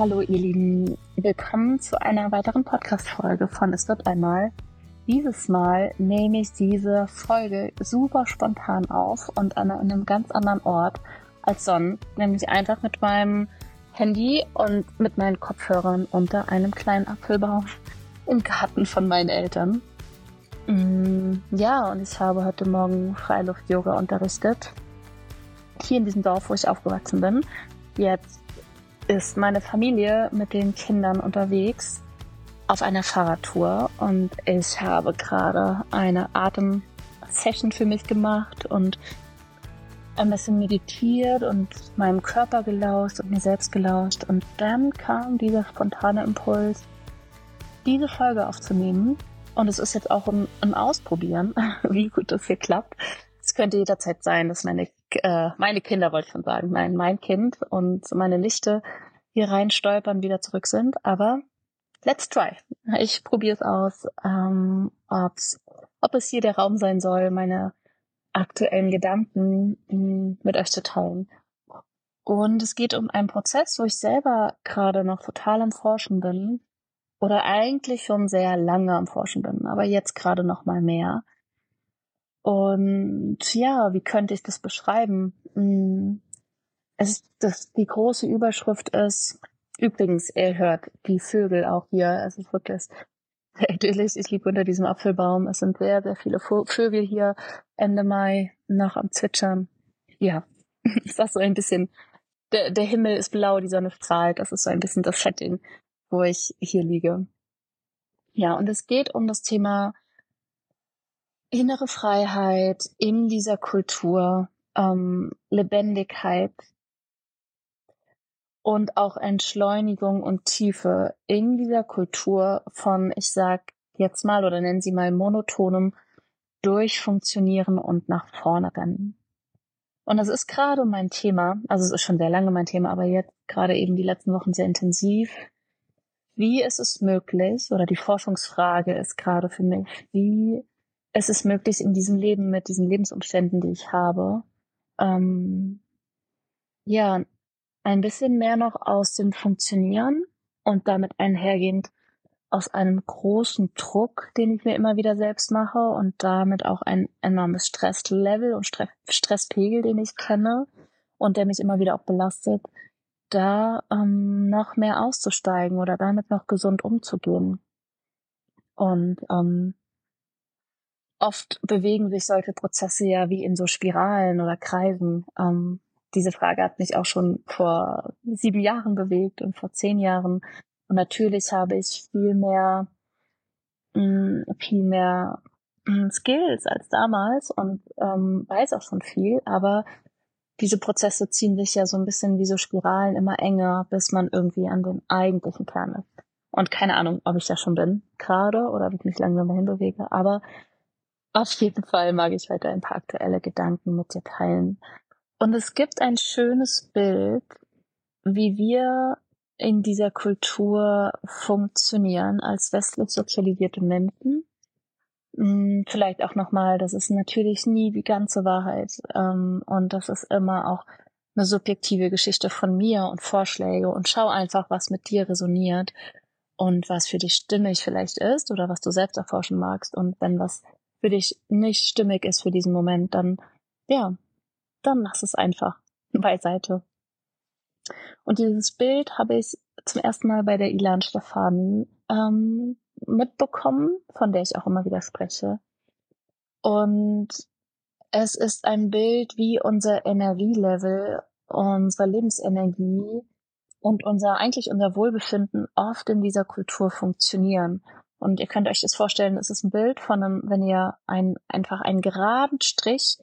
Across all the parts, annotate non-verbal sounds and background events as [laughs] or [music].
Hallo ihr Lieben, willkommen zu einer weiteren Podcast-Folge von Es wird einmal. Dieses Mal nehme ich diese Folge super spontan auf und an einem ganz anderen Ort als sonst, nämlich einfach mit meinem Handy und mit meinen Kopfhörern unter einem kleinen Apfelbaum im Garten von meinen Eltern. Mm, ja, und ich habe heute Morgen Freiluft-Yoga unterrichtet. Hier in diesem Dorf, wo ich aufgewachsen bin. Jetzt ist meine Familie mit den Kindern unterwegs auf einer Fahrradtour und ich habe gerade eine Atem-Session für mich gemacht und ein bisschen meditiert und meinem Körper gelauscht und mir selbst gelauscht und dann kam dieser spontane Impuls, diese Folge aufzunehmen und es ist jetzt auch ein, ein Ausprobieren, [laughs] wie gut das hier klappt. Es könnte jederzeit sein, dass meine äh, meine Kinder wollte ich schon sagen, nein, mein Kind und meine Nichte hier rein stolpern, wieder zurück sind. Aber let's try. Ich probiere es aus, ähm, ob's, ob es hier der Raum sein soll, meine aktuellen Gedanken mh, mm, mit euch zu teilen. Und es geht um einen Prozess, wo ich selber gerade noch total am Forschen bin. Oder eigentlich schon sehr lange am Forschen bin, aber jetzt gerade noch mal mehr. Und ja, wie könnte ich das beschreiben? Hm, es das, die große Überschrift ist, übrigens, ihr hört die Vögel auch hier. Es ist wirklich sehr idyllisch. Ich liebe unter diesem Apfelbaum. Es sind sehr, sehr viele Vögel hier Ende Mai noch am Zwitschern. Ja, [laughs] ist das so ein bisschen, der, der Himmel ist blau, die Sonne strahlt. Das ist so ein bisschen das Setting, wo ich hier liege. Ja, und es geht um das Thema innere Freiheit in dieser Kultur, ähm, Lebendigkeit und auch Entschleunigung und Tiefe in dieser Kultur von, ich sag jetzt mal oder nennen Sie mal monotonem Durchfunktionieren und nach vorne rennen. Und das ist gerade mein Thema, also es ist schon sehr lange mein Thema, aber jetzt gerade eben die letzten Wochen sehr intensiv. Wie ist es möglich, oder die Forschungsfrage ist gerade für mich, wie es ist möglich in diesem Leben mit diesen Lebensumständen, die ich habe, ähm, ja, ein bisschen mehr noch aus dem Funktionieren und damit einhergehend aus einem großen Druck, den ich mir immer wieder selbst mache und damit auch ein enormes Stresslevel und Stresspegel, den ich kenne und der mich immer wieder auch belastet, da ähm, noch mehr auszusteigen oder damit noch gesund umzugehen. Und ähm, oft bewegen sich solche Prozesse ja wie in so Spiralen oder Kreisen. Ähm, diese Frage hat mich auch schon vor sieben Jahren bewegt und vor zehn Jahren. Und natürlich habe ich viel mehr, mh, mm, viel mehr mh, mm, Skills als damals und ähm, weiß auch schon viel, aber diese Prozesse ziehen sich ja so ein bisschen wie so Spiralen immer enger, bis man irgendwie an den eigentlichen Kern ist. Und keine Ahnung, ob ich da schon bin, gerade, oder ob ich mich langsam dahin bewege, aber auf jeden Fall mag ich heute ein paar aktuelle Gedanken mit dir teilen. Und es gibt ein schönes Bild, wie wir in dieser Kultur funktionieren als westlich sozialisierte Menschen. Hm, vielleicht auch nochmal, das ist natürlich nie die ganze Wahrheit. Ähm, und das ist immer auch eine subjektive Geschichte von mir und Vorschläge und schau einfach, was mit dir resoniert und was für dich stimmig vielleicht ist oder was du selbst erforschen magst. Und wenn was für dich nicht stimmig ist für diesen Moment, dann, ja, dann lass es einfach [laughs] beiseite. Und dieses Bild habe ich zum ersten Mal bei der Ilan Stefan ähm, mitbekommen, von der ich auch immer wieder spreche. Und es ist ein Bild, wie unser Energielevel, unsere Lebensenergie und unser, eigentlich unser Wohlbefinden oft in dieser Kultur funktionieren. Und ihr könnt euch das vorstellen, es ist ein Bild von einem, wenn ihr ein, einfach einen geraden Strich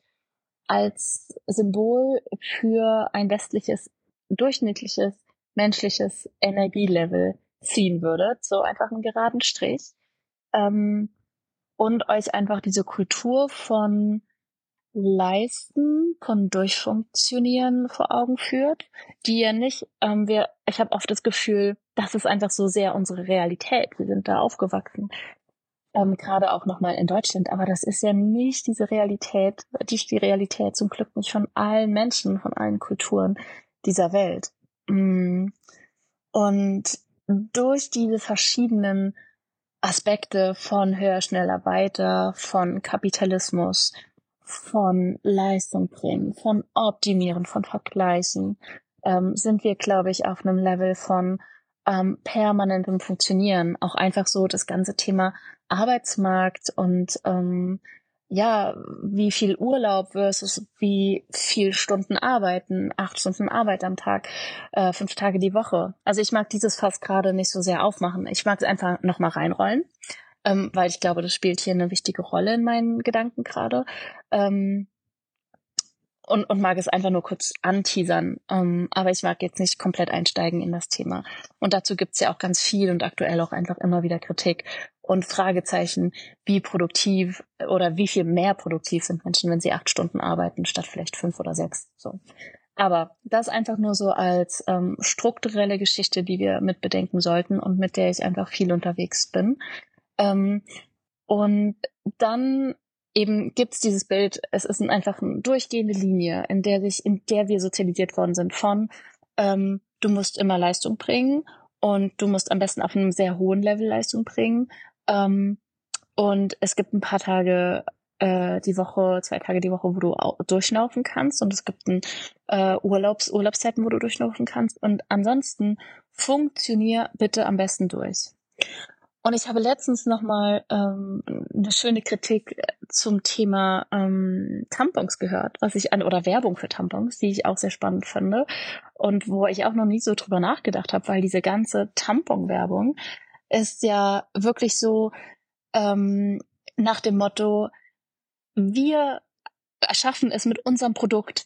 als Symbol für ein westliches, durchschnittliches, menschliches Energielevel ziehen würdet. So einfach einen geraden Strich. Ähm, und euch einfach diese Kultur von Leisten, von Durchfunktionieren vor Augen führt, die ja nicht, ähm, wir, ich habe oft das Gefühl, das ist einfach so sehr unsere Realität. Wir sind da aufgewachsen ähm, gerade auch nochmal in Deutschland. Aber das ist ja nicht diese Realität, die, die Realität zum Glück nicht von allen Menschen, von allen Kulturen dieser Welt. Mm. Und durch diese verschiedenen Aspekte von höher, schneller, weiter, von Kapitalismus, von Leistung bringen, von Optimieren, von Vergleichen, ähm, sind wir, glaube ich, auf einem Level von ähm, permanentem Funktionieren. Auch einfach so das ganze Thema Arbeitsmarkt und ähm, ja, wie viel Urlaub versus wie viel Stunden arbeiten, acht Stunden Arbeit am Tag, äh, fünf Tage die Woche. Also ich mag dieses Fass gerade nicht so sehr aufmachen. Ich mag es einfach nochmal reinrollen, ähm, weil ich glaube, das spielt hier eine wichtige Rolle in meinen Gedanken gerade. Ähm, und, und mag es einfach nur kurz anteasern. Ähm, aber ich mag jetzt nicht komplett einsteigen in das Thema. Und dazu gibt's ja auch ganz viel und aktuell auch einfach immer wieder Kritik und Fragezeichen, wie produktiv oder wie viel mehr produktiv sind Menschen, wenn sie acht Stunden arbeiten, statt vielleicht fünf oder sechs. So. Aber das einfach nur so als ähm, strukturelle Geschichte, die wir mit bedenken sollten und mit der ich einfach viel unterwegs bin. Ähm, und dann eben gibt's dieses Bild, es ist einfach eine durchgehende Linie, in der sich, in der wir sozialisiert worden sind von ähm, du musst immer Leistung bringen und du musst am besten auf einem sehr hohen Level Leistung bringen. Ähm, und es gibt ein paar Tage äh, die Woche, zwei Tage die Woche, wo du durchschnaufen kannst und es gibt ein äh, Urlaubs Urlaubszeiten, wo du durchschnaufen kannst. Und ansonsten funktionier bitte am besten durch. Und ich habe letztens nochmal ähm, eine schöne Kritik äh, zum Thema ähm, Tampons gehört, was ich an oder Werbung für Tampons, die ich auch sehr spannend finde und wo ich auch noch nie so drüber nachgedacht habe, weil diese ganze Tampon-Werbung ist ja wirklich so ähm, nach dem Motto, wir erschaffen es mit unserem Produkt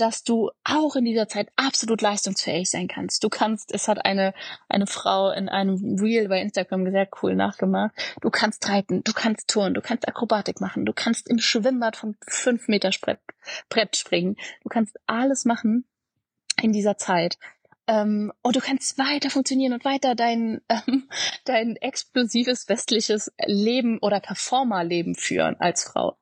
dass du auch in dieser Zeit absolut leistungsfähig sein kannst. Du kannst, es hat eine, eine Frau in einem Reel bei Instagram sehr cool nachgemacht. Du kannst reiten, du kannst touren, du kannst Akrobatik machen, du kannst im Schwimmbad von fünf Meter Brett springen. Du kannst alles machen in dieser Zeit. Ähm, und du kannst weiter funktionieren und weiter dein, [laughs] ähm, dein explosives westliches Leben oder Performerleben führen als Frau.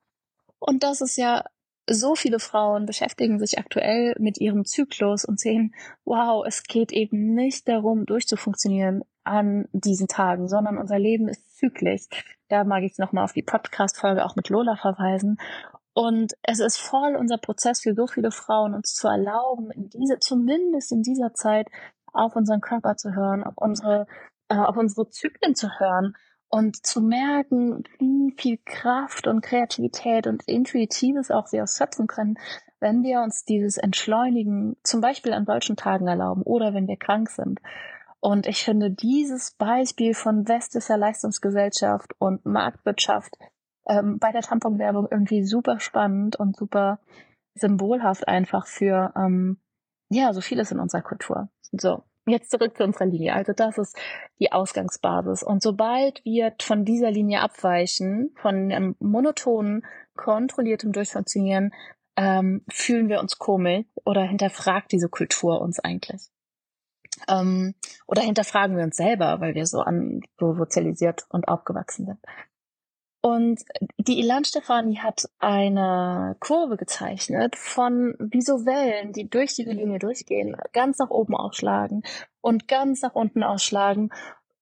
Und das ist ja so viele Frauen beschäftigen sich aktuell mit ihrem Zyklus und sehen, wow, es geht eben nicht darum, durchzufunktionieren an diesen Tagen, sondern unser Leben ist zyklisch. Da mag ich nochmal auf die Podcast-Folge auch mit Lola verweisen. Und es ist voll unser Prozess für so viele Frauen, uns zu erlauben, in diese, zumindest in dieser Zeit, auf unseren Körper zu hören, auf unsere, äh, auf unsere Zyklen zu hören und zu merken, wie viel Kraft und Kreativität und Intuitives auch wir schöpfen können, wenn wir uns dieses Entschleunigen zum Beispiel an solchen Tagen erlauben oder wenn wir krank sind. Und ich finde dieses Beispiel von westlicher Leistungsgesellschaft und Marktwirtschaft ähm, bei der Tamponwerbung irgendwie super spannend und super symbolhaft einfach für ähm, ja so vieles in unserer Kultur. So, Jetzt zurück zu unserer Linie. Also das ist die Ausgangsbasis. Und sobald wir von dieser Linie abweichen, von einem monotonen, kontrolliertem Durchfunktionieren, ähm, fühlen wir uns komisch oder hinterfragt diese Kultur uns eigentlich. Ähm, oder hinterfragen wir uns selber, weil wir so an so sozialisiert und aufgewachsen sind. Und die Ilan Stefani hat eine Kurve gezeichnet von wie so Wellen, die durch diese Linie durchgehen, ganz nach oben ausschlagen und ganz nach unten ausschlagen,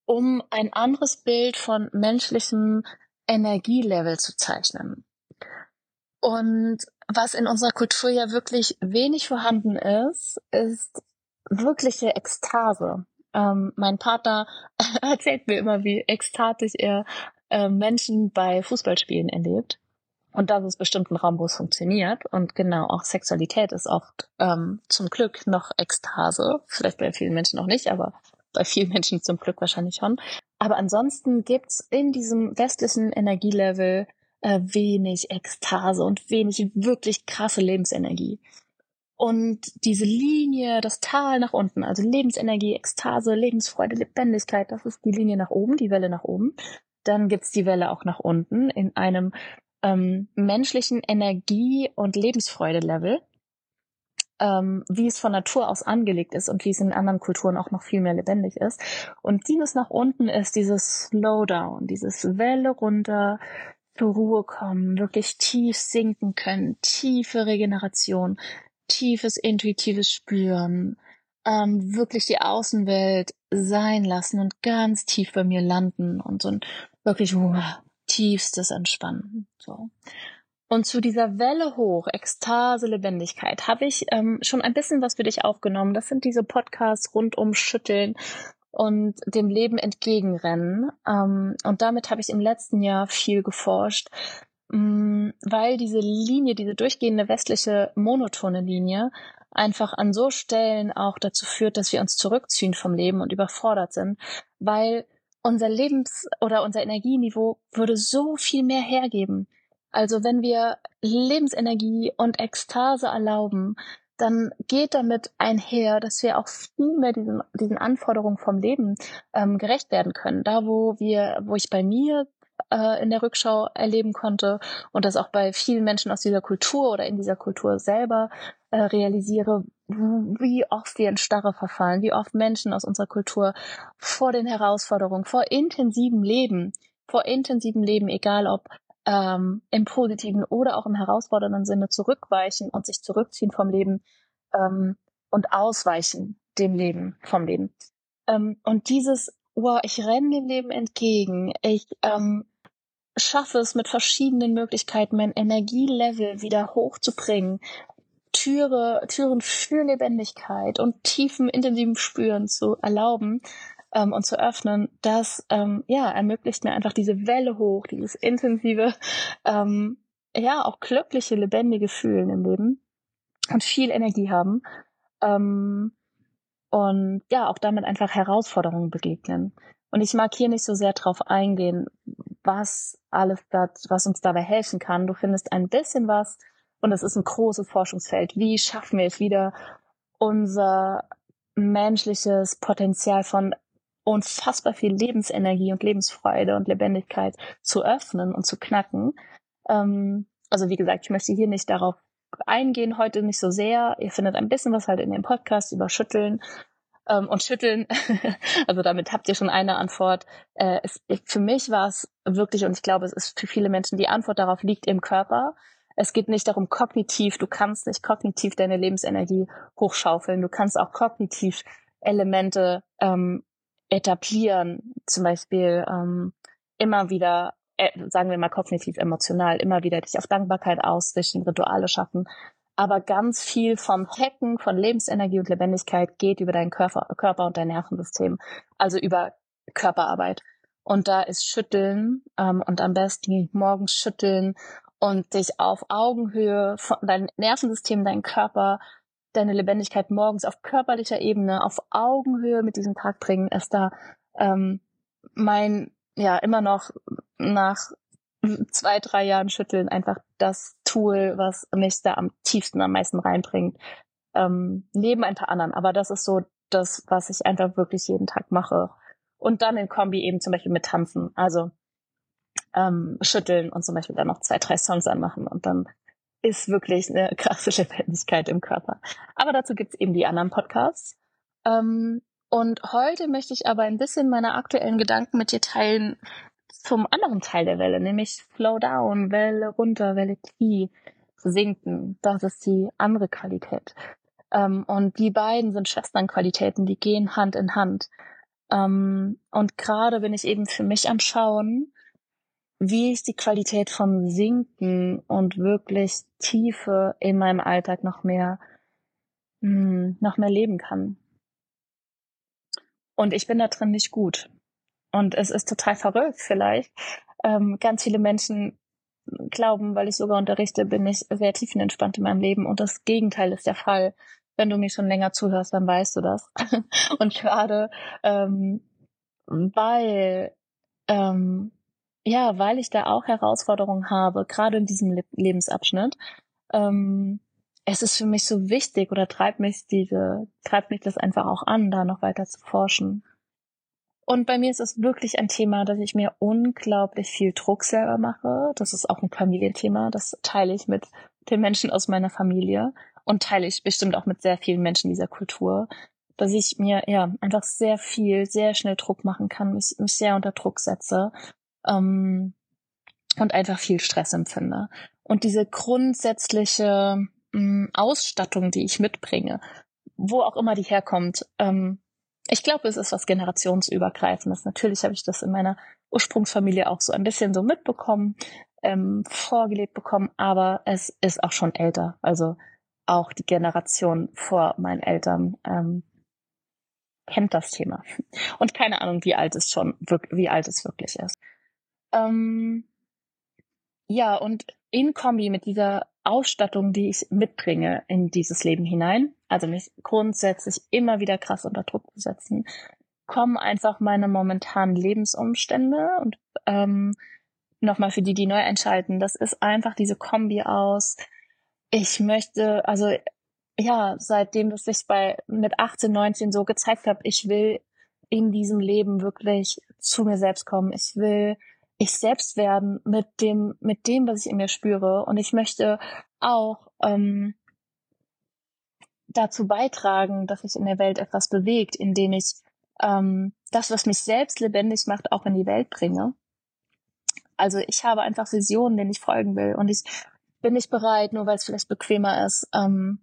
um ein anderes Bild von menschlichem Energielevel zu zeichnen. Und was in unserer Kultur ja wirklich wenig vorhanden ist, ist wirkliche Ekstase. Ähm, mein Partner [laughs] erzählt mir immer, wie ekstatisch er äh, Menschen bei Fußballspielen erlebt. Und das ist bestimmt ein Raum, wo es funktioniert. Und genau, auch Sexualität ist oft ähm, zum Glück noch Ekstase. Vielleicht bei vielen Menschen noch nicht, aber bei vielen [laughs] Menschen zum Glück wahrscheinlich schon. Aber ansonsten gibt's in diesem westlichen Energielevel äh, wenig Ekstase und wenig wirklich krasse Lebensenergie. Und diese Linie, das Tal nach unten, also Lebensenergie, Ekstase, Lebensfreude, Lebendigkeit, das ist die Linie nach oben, die Welle nach oben. Dann gibt's die Welle auch nach unten in einem ähm, menschlichen Energie- und Lebensfreude-Level, ähm, wie es von Natur aus angelegt ist und wie es in anderen Kulturen auch noch viel mehr lebendig ist. Und dieses nach unten ist dieses Slowdown, dieses Welle runter, zur Ruhe kommen, wirklich tief sinken können, tiefe Regeneration, tiefes intuitives Spüren, ähm, wirklich die Außenwelt sein lassen und ganz tief bei mir landen und so ein wirklich wow, tiefstes Entspannen. So. Und zu dieser Welle hoch, Ekstase, Lebendigkeit, habe ich ähm, schon ein bisschen was für dich aufgenommen. Das sind diese Podcasts rund um Schütteln und dem Leben entgegenrennen. Ähm, und damit habe ich im letzten Jahr viel geforscht, mh, mm, weil diese Linie, diese durchgehende westliche monotone Linie einfach an so Stellen auch dazu führt, dass wir uns zurückziehen vom Leben und überfordert sind, weil unser Lebens- oder unser Energieniveau würde so viel mehr hergeben. Also wenn wir Lebensenergie und Ekstase erlauben, dann geht damit einher, dass wir auch viel mehr diesen, diesen Anforderungen vom Leben ähm, gerecht werden können. Da, wo wir, wo ich bei mir äh, in der Rückschau erleben konnte und das auch bei vielen Menschen aus dieser Kultur oder in dieser Kultur selber äh, realisiere, wie oft wir in Starre verfallen, wie oft Menschen aus unserer Kultur vor den Herausforderungen, vor intensivem Leben, vor intensivem Leben, egal ob ähm, im positiven oder auch im herausfordernden Sinne zurückweichen und sich zurückziehen vom Leben ähm, und ausweichen dem Leben vom Leben. Ähm, und dieses, wow, ich renne dem Leben entgegen, ich ähm, schaffe es mit verschiedenen Möglichkeiten, mein Energielevel wieder hochzubringen, Türe, Türen für Lebendigkeit und tiefen, intensiven Spüren zu erlauben, ähm, und zu öffnen, das ähm, ja ermöglicht mir einfach diese Welle hoch, dieses intensive, ähm, ja auch glückliche, lebendige Fühlen im Leben und viel Energie haben ähm, und ja auch damit einfach Herausforderungen begegnen. Und ich mag hier nicht so sehr drauf eingehen, was alles da, was uns dabei helfen kann. Du findest ein bisschen was und es ist ein großes Forschungsfeld. Wie schaffen wir es wieder, unser menschliches Potenzial von unfassbar viel Lebensenergie und Lebensfreude und Lebendigkeit zu öffnen und zu knacken. Ähm, also wie gesagt, ich möchte hier nicht darauf eingehen, heute nicht so sehr. Ihr findet ein bisschen was halt in dem Podcast über Schütteln ähm, und Schütteln. [laughs] also damit habt ihr schon eine Antwort. Äh, es, für mich war es wirklich, und ich glaube, es ist für viele Menschen, die Antwort darauf liegt im Körper. Es geht nicht darum, kognitiv, du kannst nicht kognitiv deine Lebensenergie hochschaufeln. Du kannst auch kognitiv Elemente ähm, etablieren, zum Beispiel ähm, immer wieder, äh, sagen wir mal kognitiv emotional, immer wieder dich auf Dankbarkeit ausrichten, Rituale schaffen. Aber ganz viel vom Hacken von Lebensenergie und Lebendigkeit geht über deinen Körper, Körper und dein Nervensystem, also über Körperarbeit. Und da ist Schütteln ähm, und am besten morgens schütteln und dich auf Augenhöhe von deinem Nervensystem, deinem Körper deine Lebendigkeit morgens auf körperlicher Ebene, auf Augenhöhe mit diesem Tag bringen, ist da ähm, mein, ja, immer noch nach zwei, drei Jahren Schütteln einfach das Tool, was mich da am tiefsten, am meisten reinbringt. Ähm, neben ein paar anderen. Aber das ist so das, was ich einfach wirklich jeden Tag mache. Und dann in Kombi eben zum Beispiel mit Tanzen. Also ähm, schütteln und zum Beispiel dann noch zwei, drei Songs anmachen und dann ist wirklich eine [laughs] krasse Lebendigkeit im Körper. Aber dazu gibt's eben die anderen Podcasts. Ähm, und heute möchte ich aber ein bisschen meine aktuellen Gedanken mit dir teilen zum anderen Teil der Welle, nämlich Slow Down, Welle runter, Welle tief, sinken. Das ist die andere Qualität. Ähm, und die beiden sind Schwesternqualitäten, die gehen Hand in Hand. Ähm, und gerade bin ich eben für mich am Schauen, wie ich die Qualität von Sinken und wirklich Tiefe in meinem Alltag noch mehr, mh, hm, noch mehr leben kann. Und ich bin da drin nicht gut. Und es ist total verrückt vielleicht. Ähm, ganz viele Menschen glauben, weil ich sogar unterrichte, bin ich sehr tiefenentspannt in meinem Leben. Und das Gegenteil ist der Fall. Wenn du mir schon länger zuhörst, dann weißt du das. [laughs] und gerade ähm, weil ähm, ja, weil ich da auch Herausforderungen habe, gerade in diesem Le Lebensabschnitt, ähm, es ist für mich so wichtig oder treibt mich diese, treibt mich das einfach auch an, da noch weiter zu forschen. Und bei mir ist es wirklich ein Thema, dass ich mir unglaublich viel Druck selber mache. Das ist auch ein Familienthema. Das teile ich mit den Menschen aus meiner Familie und teile ich bestimmt auch mit sehr vielen Menschen dieser Kultur, dass ich mir ja einfach sehr viel, sehr schnell Druck machen kann, mich, mich sehr unter Druck setze ähm, und einfach viel Stress empfinde. Und diese grundsätzliche mh, mm, Ausstattung, die ich mitbringe, wo auch immer die herkommt, ähm, ich glaube, es ist was generationsübergreifendes. Natürlich habe ich das in meiner Ursprungsfamilie auch so ein bisschen so mitbekommen, ähm, vorgelebt bekommen, aber es ist auch schon älter. Also auch die Generation vor meinen Eltern ähm, kennt das Thema. Und keine Ahnung, wie alt es schon, wie alt es wirklich ist. Ähm, ja, und in Kombi mit dieser Ausstattung, die ich mitbringe in dieses Leben hinein, also mich grundsätzlich immer wieder krass unter Druck zu setzen, kommen einfach meine momentanen Lebensumstände und ähm, nochmal für die, die neu einschalten, das ist einfach diese Kombi aus, ich möchte, also ja, seitdem das sich bei mit 18, 19 so gezeigt hat, ich will in diesem Leben wirklich zu mir selbst kommen. Ich will ich selbst werden mit dem, mit dem, was ich in mir spüre. Und ich möchte auch ähm, dazu beitragen, dass sich in der Welt etwas bewegt, indem ich ähm, das, was mich selbst lebendig macht, auch in die Welt bringe. Also ich habe einfach Visionen, denen ich folgen will. Und ich bin nicht bereit, nur weil es vielleicht bequemer ist, ähm,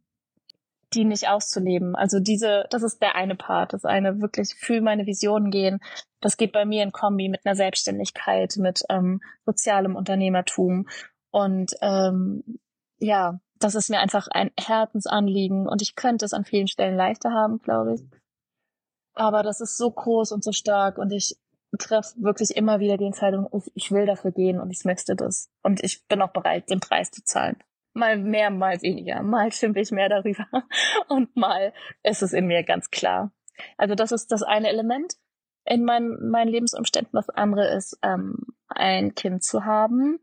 die nicht auszuleben. Also diese, das ist der eine Part, das eine wirklich für meine Visionen gehen. Das geht bei mir in Kombi mit einer Selbstständigkeit, mit ähm, sozialem Unternehmertum und ähm, ja, das ist mir einfach ein Herzensanliegen und ich könnte es an vielen Stellen leichter haben, glaube ich. Aber das ist so groß und so stark und ich treffe wirklich immer wieder die Entscheidung, ich will dafür gehen und ich möchte das. Und ich bin auch bereit, den Preis zu zahlen mal mehr, mal weniger. Mal schimpfe ich mehr darüber [laughs] und mal ist es in mir ganz klar. Also das ist das eine Element in meinen, meinen Lebensumständen. Das andere ist, ähm, ein Kind zu haben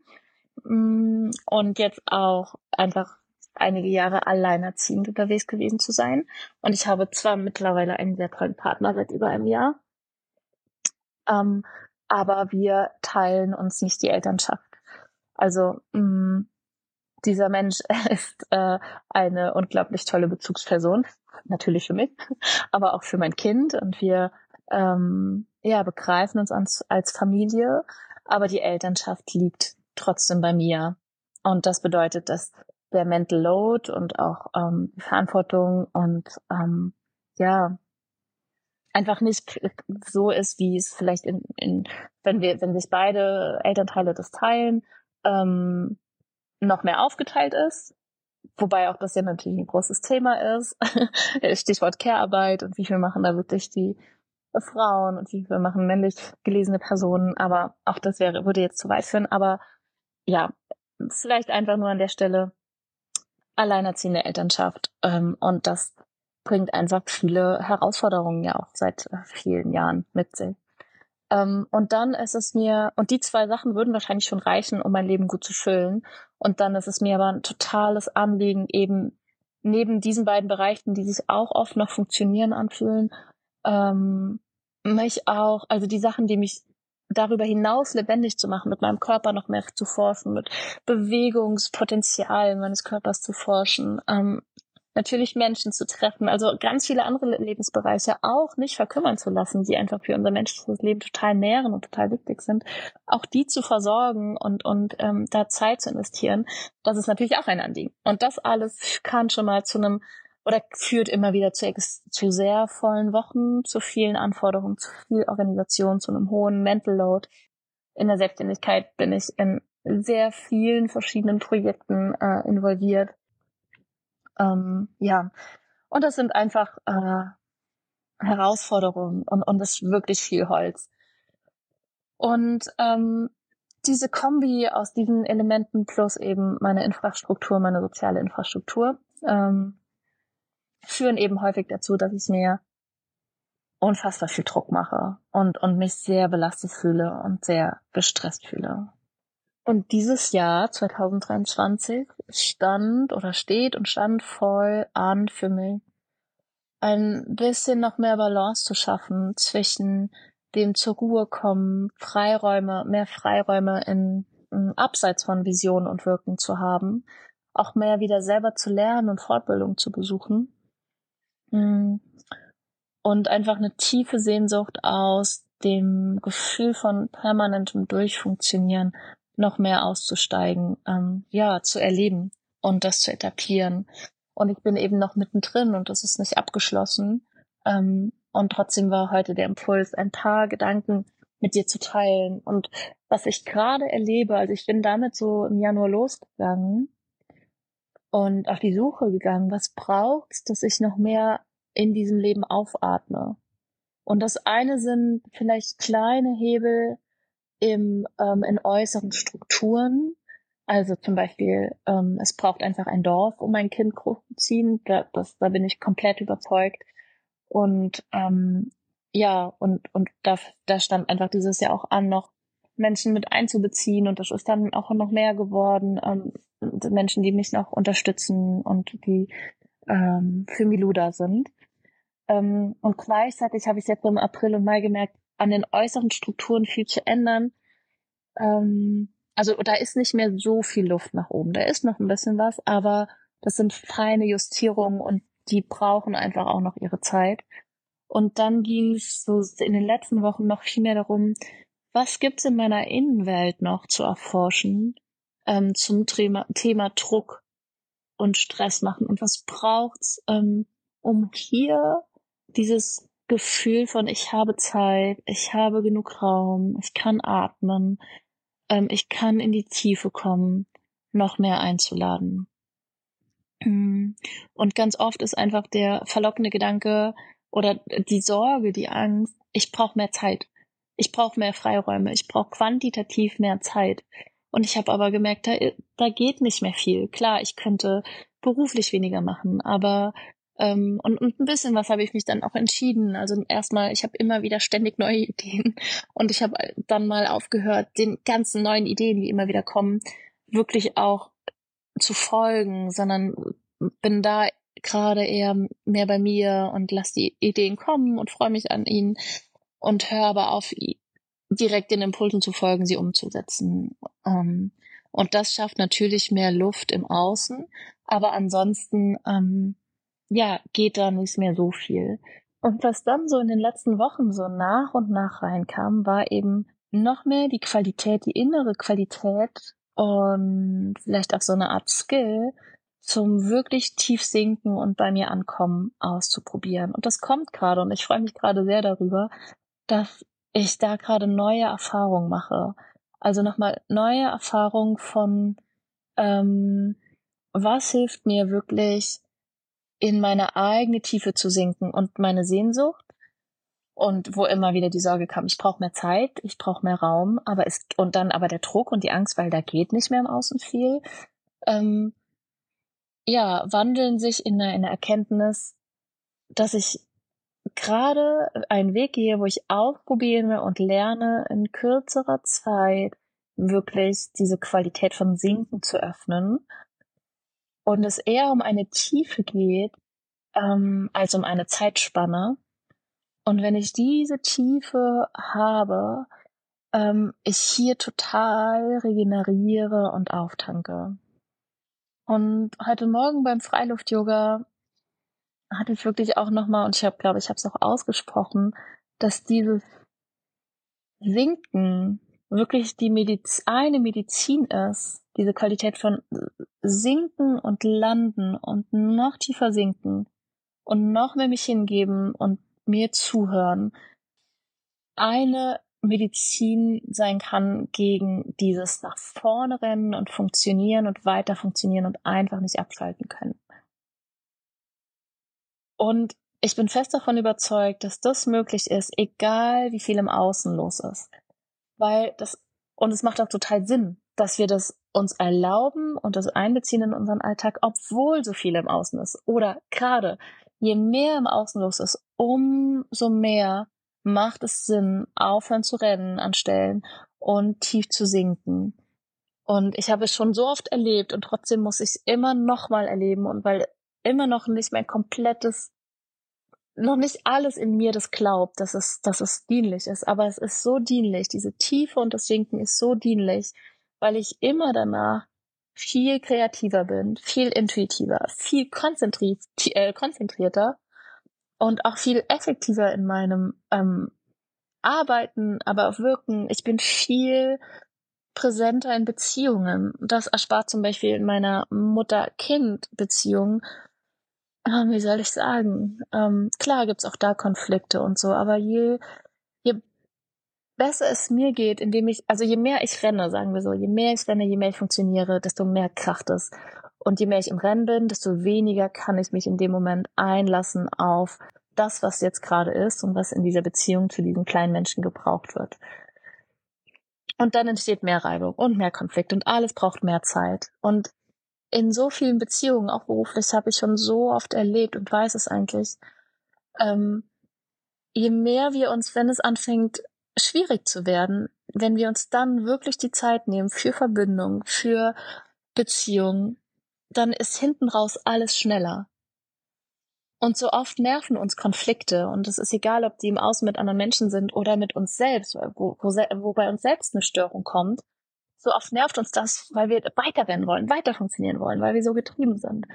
mm, und jetzt auch einfach einige Jahre alleinerziehend unterwegs gewesen zu sein. Und ich habe zwar mittlerweile einen sehr tollen Partner seit über einem Jahr, ähm, aber wir teilen uns nicht die Elternschaft. Also mh, mm, dieser Mensch [laughs] ist äh, eine unglaublich tolle Bezugsperson, natürlich für mich, [laughs] aber auch für mein Kind. Und wir ähm, ja, begreifen uns als, als Familie, aber die Elternschaft liegt trotzdem bei mir. Und das bedeutet, dass der Mental Load und auch ähm, Verantwortung und ähm, ja einfach nicht so ist, wie es vielleicht in, in wenn wir wenn sich beide Elternteile das teilen, ähm, noch mehr aufgeteilt ist. Wobei auch das ja natürlich ein großes Thema ist. [laughs] Stichwort Care-Arbeit und wie viel machen da wirklich die Frauen und wie viel machen männlich gelesene Personen. Aber auch das wäre, würde jetzt zu weit führen. Aber ja, vielleicht einfach nur an der Stelle alleinerziehende Elternschaft. Ähm, und das bringt einfach viele Herausforderungen ja auch seit äh, vielen Jahren mit sich. Ähm, und dann ist es mir, und die zwei Sachen würden wahrscheinlich schon reichen, um mein Leben gut zu füllen. Und dann ist es mir aber ein totales Anliegen, eben neben diesen beiden Bereichen, die sich auch oft noch funktionieren anfühlen, ähm, mich auch, also die Sachen, die mich darüber hinaus lebendig zu machen, mit meinem Körper noch mehr zu forschen, mit Bewegungspotenzial meines Körpers zu forschen, ähm, natürlich Menschen zu treffen, also ganz viele andere Lebensbereiche auch nicht verkümmern zu lassen, die einfach für unser menschliches Leben total nähren und total wichtig sind, auch die zu versorgen und, und ähm, da Zeit zu investieren, das ist natürlich auch ein Anliegen. Und das alles kann schon mal zu einem oder führt immer wieder zu, zu sehr vollen Wochen, zu vielen Anforderungen, zu viel Organisation, zu einem hohen Mental Load. In der Selbstständigkeit bin ich in sehr vielen verschiedenen Projekten äh, involviert ähm, ja, und das sind einfach äh, Herausforderungen und, und das ist wirklich viel Holz. Und ähm, diese Kombi aus diesen Elementen plus eben meine Infrastruktur, meine soziale Infrastruktur, ähm, führen eben häufig dazu, dass ich mir unfassbar viel Druck mache und, und mich sehr belastet fühle und sehr gestresst fühle. Und dieses Jahr 2023 stand oder steht und stand voll an für mich, ein bisschen noch mehr Balance zu schaffen zwischen dem zur Ruhe kommen, Freiräume, mehr Freiräume in, in abseits von Visionen und Wirken zu haben, auch mehr wieder selber zu lernen und Fortbildung zu besuchen. Mm und einfach eine tiefe Sehnsucht aus dem Gefühl von permanentem Durchfunktionieren noch mehr auszusteigen, ähm, ja, zu erleben und das zu etablieren. Und ich bin eben noch mittendrin und das ist nicht abgeschlossen. Ähm, und trotzdem war heute der Impuls, ein paar Gedanken mit dir zu teilen. Und was ich gerade erlebe, also ich bin damit so im Januar losgegangen und auf die Suche gegangen, was braucht's, dass ich noch mehr in diesem Leben aufatme. Und das eine sind vielleicht kleine Hebel im, ähm, in äußeren Strukturen. Also zum Beispiel, ähm, es braucht einfach ein Dorf, um ein Kind großzuziehen. Da, das, da bin ich komplett überzeugt. Und ähm, ja, und, und da, da stand einfach dieses Jahr auch an, noch Menschen mit einzubeziehen. Und das ist dann auch noch mehr geworden. Ähm, Menschen, die mich noch unterstützen und die ähm, für Milou da sind. Ähm, und gleichzeitig habe ich jetzt im April und Mai gemerkt, an den äußeren Strukturen viel zu ändern. Ähm, also da ist nicht mehr so viel Luft nach oben. Da ist noch ein bisschen was, aber das sind feine Justierungen und die brauchen einfach auch noch ihre Zeit. Und dann ging es so in den letzten Wochen noch viel mehr darum, was gibt's in meiner Innenwelt noch zu erforschen ähm, zum Thema, Thema Druck und Stress machen und was braucht's, ähm, um hier dieses Gefühl von ich habe Zeit, ich habe genug Raum, ich kann atmen, ähm, ich kann in die Tiefe kommen, noch mehr einzuladen. Mm. Und ganz oft ist einfach der verlockende Gedanke oder die Sorge, die Angst, ich brauche mehr Zeit. Ich brauche mehr Freiräume, ich brauche quantitativ mehr Zeit. Und ich habe aber gemerkt, da, da geht nicht mehr viel. Klar, ich könnte beruflich weniger machen, aber ähm, und, und ein bisschen was habe ich mich dann auch entschieden. Also erstmal, ich habe immer wieder ständig neue [laughs] Ideen und ich habe dann mal aufgehört, den ganzen neuen Ideen, die immer wieder kommen, wirklich auch zu folgen, sondern bin da gerade eher mehr bei mir und lass die Ideen kommen und freue mich an ihnen und höre aber auf, direkt den Impulsen zu folgen, sie umzusetzen. Ähm, und das schafft natürlich mehr Luft im Außen, aber ansonsten ähm, ja, geht da nicht mehr so viel. Und was dann so in den letzten Wochen so nach und nach reinkam, war eben noch mehr die Qualität, die innere Qualität und vielleicht auch so eine Art Skill zum wirklich tief sinken und bei mir ankommen auszuprobieren. Und das kommt gerade und ich freue mich gerade sehr darüber, dass ich da gerade neue Erfahrungen mache. Also nochmal neue Erfahrungen von, ähm, was hilft mir wirklich in meine eigene Tiefe zu sinken und meine Sehnsucht und wo immer wieder die Sorge kam, ich brauche mehr Zeit, ich brauche mehr Raum, aber ist und dann aber der Druck und die Angst, weil da geht nicht mehr im Außen viel, ähm, ja, wandeln sich in eine, in eine Erkenntnis, dass ich gerade einen Weg gehe, wo ich ausprobiere und lerne, in kürzerer Zeit wirklich diese Qualität von Sinken zu öffnen und es eher um eine Tiefe geht ähm, als um eine Zeitspanne. Und wenn ich diese Tiefe habe, ähm, ich hier total regeneriere und auftanke. Und heute Morgen beim Freiluft-Yoga hatte ich wirklich auch nochmal, und ich habe, glaube ich, habe es auch ausgesprochen, dass dieses Sinken wirklich die Mediz eine Medizin ist, diese Qualität von sinken und landen und noch tiefer sinken und noch mehr mich hingeben und mir zuhören, eine Medizin sein kann gegen dieses nach vorne rennen und funktionieren und weiter funktionieren und einfach nicht abschalten können. Und ich bin fest davon überzeugt, dass das möglich ist, egal wie viel im Außen los ist weil das, und es macht auch total Sinn, dass wir das uns erlauben und das einbeziehen in unseren Alltag, obwohl so viel im Außen ist. Oder gerade, je mehr im Außen los ist, umso mehr macht es Sinn, aufhören zu rennen an Stellen und tief zu sinken. Und ich habe es schon so oft erlebt und trotzdem muss ich es immer noch mal erleben und weil immer noch nicht mein komplettes, noch nicht alles in mir das glaubt, dass es, dass es dienlich ist, aber es ist so dienlich. Diese Tiefe und das Sinken ist so dienlich, weil ich immer danach viel kreativer bin, viel intuitiver, viel konzentriert, äh, konzentrierter und auch viel effektiver in meinem ähm, Arbeiten, aber auch Wirken. Ich bin viel präsenter in Beziehungen. Das erspart zum Beispiel in meiner Mutter-Kind-Beziehung. Ähm, wie soll ich sagen? Ähm, klar gibt's auch da Konflikte und so, aber je, je besser es mir geht, indem ich, also je mehr ich renne, sagen wir so, je mehr ich renne, je mehr ich funktioniere, desto mehr kracht es. Und je mehr ich im Rennen bin, desto weniger kann ich mich in dem Moment einlassen auf das, was jetzt gerade ist und was in dieser Beziehung zu diesem kleinen Menschen gebraucht wird. Und dann entsteht mehr Reibung und mehr Konflikt und alles braucht mehr Zeit. Und in so vielen Beziehungen, auch beruflich, habe ich schon so oft erlebt und weiß es eigentlich, ähm, je mehr wir uns, wenn es anfängt, schwierig zu werden, wenn wir uns dann wirklich die Zeit nehmen für Verbindung, für Beziehung, dann ist hinten raus alles schneller. Und so oft nerven uns Konflikte und es ist egal, ob die im Außen mit anderen Menschen sind oder mit uns selbst, wo, wo, wo bei uns selbst eine Störung kommt. So oft nervt uns das, weil wir weiterrennen wollen, weiter funktionieren wollen, weil wir so getrieben sind.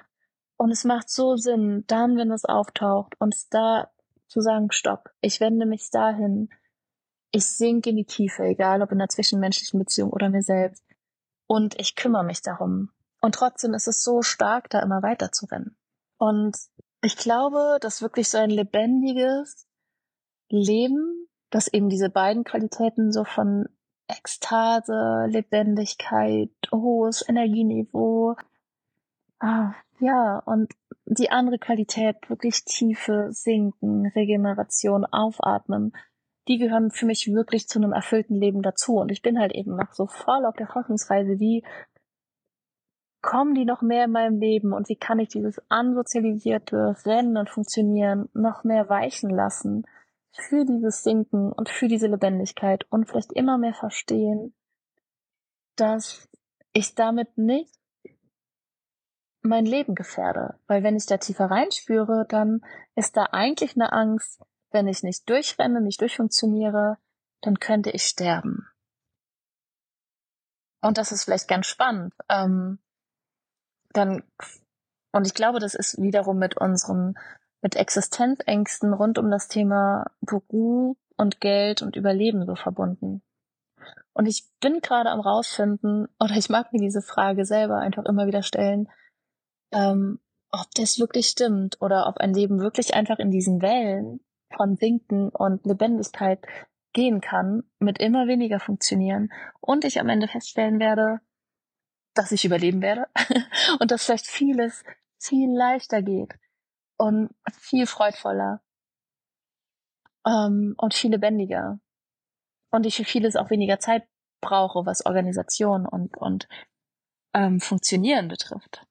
Und es macht so Sinn, dann, wenn es auftaucht, uns da zu sagen, stopp, ich wende mich dahin, ich sinke in die Tiefe, egal ob in einer zwischenmenschlichen Beziehung oder mir selbst. Und ich kümmere mich darum. Und trotzdem ist es so stark, da immer weiter zu rennen. Und ich glaube, dass wirklich so ein lebendiges Leben, dass eben diese beiden Qualitäten so von Ekstase, Lebendigkeit, hohes Energieniveau, ah, ja, und die andere Qualität, wirklich Tiefe, Sinken, Regeneration, Aufatmen, die gehören für mich wirklich zu einem erfüllten Leben dazu. Und ich bin halt eben noch so voll auf der Forschungsreise, wie kommen die noch mehr in meinem Leben und wie kann ich dieses ansozialisierte Rennen und Funktionieren noch mehr weichen lassen für dieses Sinken und für diese Lebendigkeit und vielleicht immer mehr verstehen, dass ich damit nicht mein Leben gefährde. Weil wenn ich da tiefer reinspüre, dann ist da eigentlich eine Angst, wenn ich nicht durchrenne, nicht durchfunktioniere, dann könnte ich sterben. Und das ist vielleicht ganz spannend. Ähm, dann, und ich glaube, das ist wiederum mit unseren, mit Existenzängsten rund um das Thema Beruf und Geld und Überleben so verbunden. Und ich bin gerade am rausfinden, oder ich mag mir diese Frage selber einfach immer wieder stellen, ähm, ob das wirklich stimmt oder ob ein Leben wirklich einfach in diesen Wellen von Sinken und Lebendigkeit gehen kann, mit immer weniger funktionieren und ich am Ende feststellen werde, dass ich überleben werde [laughs] und dass vielleicht vieles viel leichter geht und viel freudvoller ähm, und viel lebendiger und ich für vieles auch weniger Zeit brauche, was Organisation und und ähm, Funktionieren betrifft.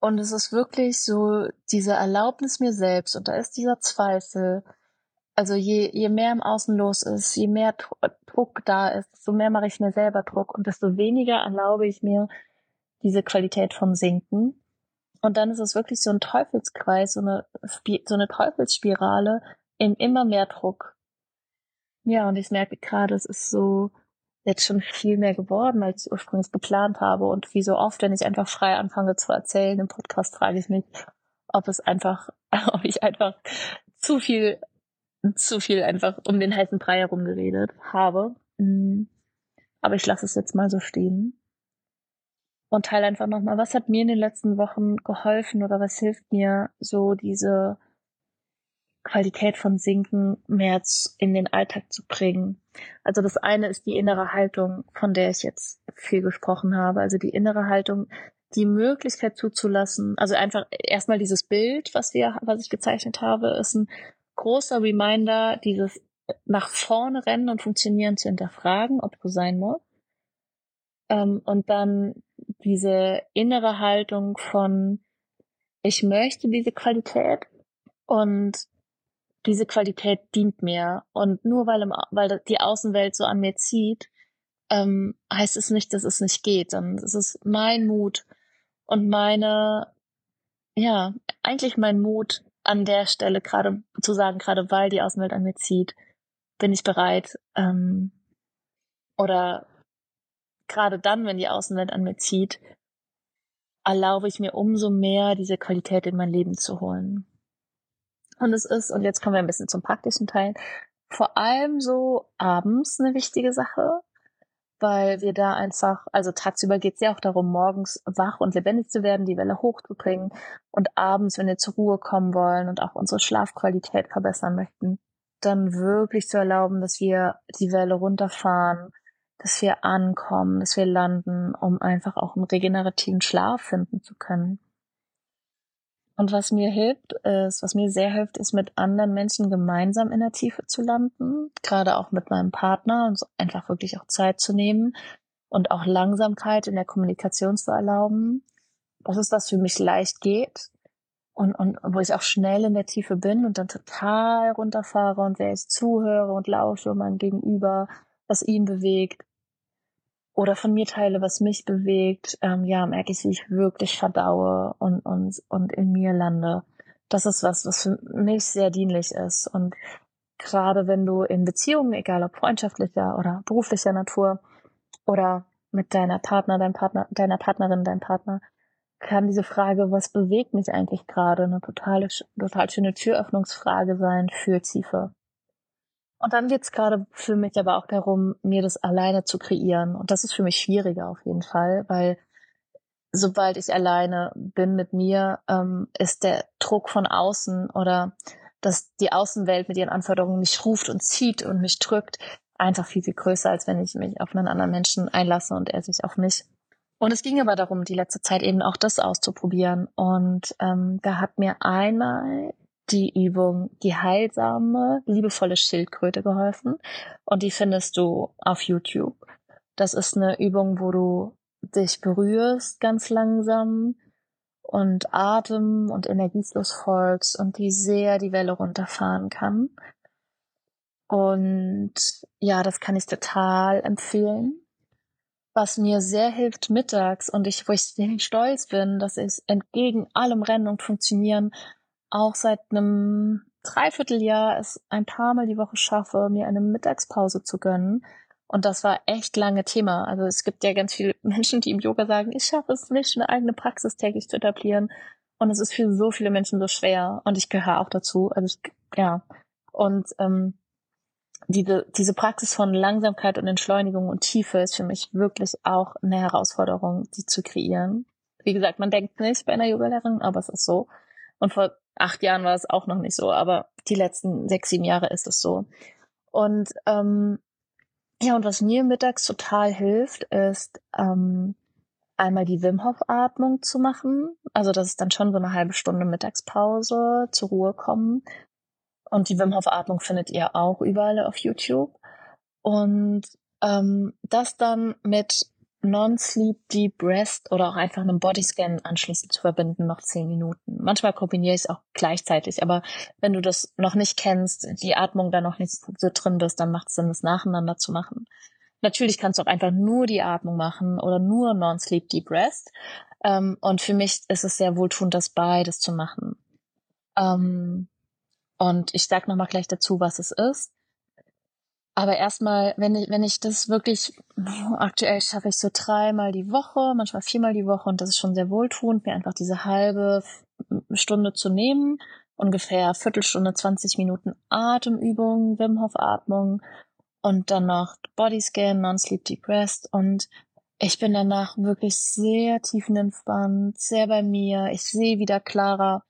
Und es ist wirklich so diese Erlaubnis mir selbst und da ist dieser Zweifel, also je, je mehr im Außen los ist, je mehr Druck da ist, desto mehr mache ich mir selber Druck und desto weniger erlaube ich mir diese Qualität von Sinken. Und dann ist es wirklich so ein Teufelskreis, so eine, so eine Teufelsspirale in immer mehr Druck. Ja, und ich merke gerade, es ist so jetzt schon viel mehr geworden, als ich ursprünglich geplant habe. Und wie so oft, wenn ich einfach frei anfange zu erzählen im Podcast, frage ich mich, ob es einfach, [laughs] ob ich einfach zu viel zu viel einfach um den heißen Brei herum geredet habe. Mhm. Aber ich lasse es jetzt mal so stehen. Und teile einfach nochmal, was hat mir in den letzten Wochen geholfen oder was hilft mir, so diese Qualität von Sinken mehr in den Alltag zu bringen. Also das eine ist die innere Haltung, von der ich jetzt viel gesprochen habe. Also die innere Haltung, die Möglichkeit zuzulassen. Also einfach erstmal dieses Bild, was wir, was ich gezeichnet habe, ist ein großer Reminder, dieses nach vorne rennen und funktionieren zu hinterfragen, ob so sein muss. Ähm, und dann diese innere Haltung von, ich möchte diese Qualität Und diese Qualität dient mir. Und nur weil, im, weil die Außenwelt so an mir zieht, ähm, heißt es nicht, dass es nicht geht, sondern es ist mein Mut und meine, ja, eigentlich mein Mut an der Stelle gerade zu sagen, gerade weil die Außenwelt an mir zieht, bin ich bereit, ähm, oder gerade dann, wenn die Außenwelt an mir zieht, erlaube ich mir umso mehr, diese Qualität in mein Leben zu holen. Und es ist, und jetzt kommen wir ein bisschen zum praktischen Teil, vor allem so abends eine wichtige Sache, weil wir da einfach, also tagsüber geht es ja auch darum, morgens wach und lebendig zu werden, die Welle hochzubringen und abends, wenn wir zur Ruhe kommen wollen und auch unsere Schlafqualität verbessern möchten, dann wirklich zu erlauben, dass wir die Welle runterfahren, dass wir ankommen, dass wir landen, um einfach auch einen regenerativen Schlaf finden zu können. Und was mir hilft, ist, was mir sehr hilft, ist mit anderen Menschen gemeinsam in der Tiefe zu landen, gerade auch mit meinem Partner und einfach wirklich auch Zeit zu nehmen und auch Langsamkeit in der Kommunikation zu erlauben. Das ist, was für mich leicht geht und, und wo ich auch schnell in der Tiefe bin und dann total runterfahre und wer ich zuhöre und lausche mein Gegenüber, was ihn bewegt oder von mir teile, was mich bewegt, ähm, ja, merke ich, wie ich wirklich verdaue und, und, und in mir lande. Das ist was, was für mich sehr dienlich ist. Und gerade wenn du in Beziehungen, egal ob freundschaftlicher oder beruflicher Natur oder mit deiner Partner, deinem Partner, deiner Partnerin, deinem Partner, kann diese Frage, was bewegt mich eigentlich gerade, eine totale, total schöne Türöffnungsfrage sein für Tiefe. Und dann geht's gerade für mich aber auch darum, mir das alleine zu kreieren. Und das ist für mich schwieriger auf jeden Fall, weil sobald ich alleine bin mit mir, ähm, ist der Druck von außen oder dass die Außenwelt mit ihren Anforderungen mich ruft und zieht und mich drückt, einfach viel, viel größer, als wenn ich mich auf einen anderen Menschen einlasse und er sich auf mich. Und es ging aber darum, die letzte Zeit eben auch das auszuprobieren. Und ähm, da hat mir einmal die Übung die heilsame, liebevolle Schildkröte geholfen. Und die findest du auf YouTube. Das ist eine Übung, wo du dich berührst ganz langsam und Atem und Energiefluss folgst und die sehr die Welle runterfahren kann. Und ja, das kann ich total empfehlen. Was mir sehr hilft mittags und ich, wo ich stolz bin, dass ich entgegen allem Rennen und Funktionieren auch seit einem Dreivierteljahr es ein paar Mal die Woche schaffe, mir eine Mittagspause zu gönnen. Und das war echt lange Thema. Also es gibt ja ganz viele [laughs] Menschen, die im Yoga sagen, ich schaffe es nicht, eine eigene Praxis täglich zu etablieren. Und es ist für so viele Menschen so schwer. Und ich gehöre auch dazu. Also ich, ja. Und ähm, diese, diese Praxis von Langsamkeit und Entschleunigung und Tiefe ist für mich wirklich auch eine Herausforderung, die zu kreieren. Wie gesagt, man denkt nicht bei einer Yogalehrerin, aber es ist so. Und vor acht Jahren war es auch noch nicht so, aber die letzten sechs, sieben Jahre ist es so. Und ähm, ja, und was mir mittags total hilft, ist ähm, einmal die Wim Hof Atmung zu machen. Also das ist dann schon so eine halbe Stunde Mittagspause, zur Ruhe kommen. Und die Wim Hof Atmung findet ihr auch überall auf YouTube. Und ähm, das dann mit Non-Sleep Deep Rest oder auch einfach einen Bodyscan anschließend zu verbinden, noch zehn Minuten. Manchmal kombiniere ich es auch gleichzeitig, aber wenn du das noch nicht kennst, die Atmung da noch nicht so drin bist, dann macht es Sinn, das nacheinander zu machen. Natürlich kannst du auch einfach nur die Atmung machen oder nur Non-Sleep Deep Rest. Ähm, und für mich ist es sehr wohltuend, das beides zu machen. Ähm, und ich sag nochmal gleich dazu, was es ist. Aber erstmal, wenn ich, wenn ich das wirklich, aktuell schaffe ich so dreimal die Woche, manchmal viermal die Woche und das ist schon sehr wohltuend, mir einfach diese halbe Stunde zu nehmen, ungefähr Viertelstunde, 20 Minuten Atemübung, Wim Hof Atmung und dann noch Bodyscan, Non-Sleep Deep Rest. Und ich bin danach wirklich sehr tiefenentspannt, sehr bei mir. Ich sehe wieder klarer